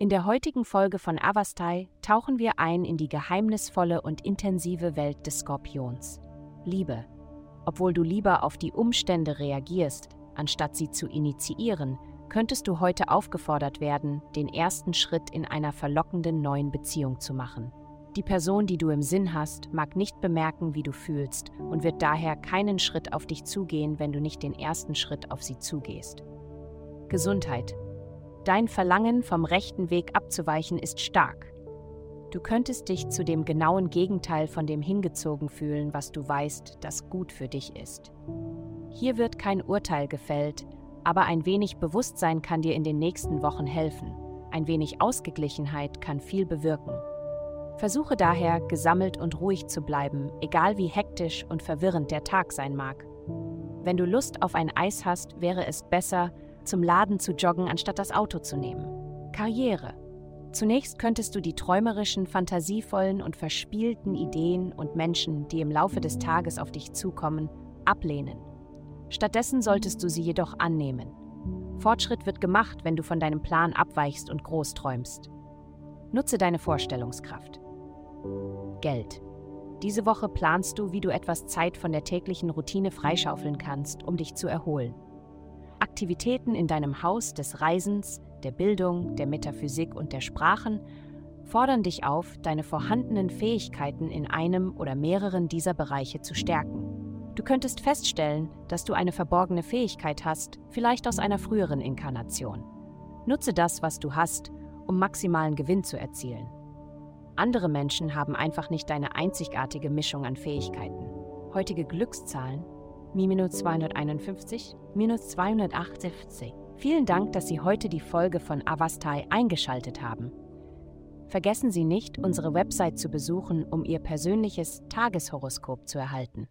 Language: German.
In der heutigen Folge von Avastai tauchen wir ein in die geheimnisvolle und intensive Welt des Skorpions. Liebe. Obwohl du lieber auf die Umstände reagierst, anstatt sie zu initiieren, könntest du heute aufgefordert werden, den ersten Schritt in einer verlockenden neuen Beziehung zu machen. Die Person, die du im Sinn hast, mag nicht bemerken, wie du fühlst und wird daher keinen Schritt auf dich zugehen, wenn du nicht den ersten Schritt auf sie zugehst. Gesundheit. Dein Verlangen, vom rechten Weg abzuweichen, ist stark. Du könntest dich zu dem genauen Gegenteil von dem hingezogen fühlen, was du weißt, das gut für dich ist. Hier wird kein Urteil gefällt, aber ein wenig Bewusstsein kann dir in den nächsten Wochen helfen. Ein wenig Ausgeglichenheit kann viel bewirken. Versuche daher, gesammelt und ruhig zu bleiben, egal wie hektisch und verwirrend der Tag sein mag. Wenn du Lust auf ein Eis hast, wäre es besser, zum Laden zu joggen, anstatt das Auto zu nehmen. Karriere. Zunächst könntest du die träumerischen, fantasievollen und verspielten Ideen und Menschen, die im Laufe des Tages auf dich zukommen, ablehnen. Stattdessen solltest du sie jedoch annehmen. Fortschritt wird gemacht, wenn du von deinem Plan abweichst und groß träumst. Nutze deine Vorstellungskraft. Geld. Diese Woche planst du, wie du etwas Zeit von der täglichen Routine freischaufeln kannst, um dich zu erholen. Aktivitäten in deinem Haus des Reisens, der Bildung, der Metaphysik und der Sprachen fordern dich auf, deine vorhandenen Fähigkeiten in einem oder mehreren dieser Bereiche zu stärken. Du könntest feststellen, dass du eine verborgene Fähigkeit hast, vielleicht aus einer früheren Inkarnation. Nutze das, was du hast, um maximalen Gewinn zu erzielen. Andere Menschen haben einfach nicht deine einzigartige Mischung an Fähigkeiten. Heutige Glückszahlen minus 251, minus 278. Vielen Dank, dass Sie heute die Folge von Avastai eingeschaltet haben. Vergessen Sie nicht, unsere Website zu besuchen, um Ihr persönliches Tageshoroskop zu erhalten.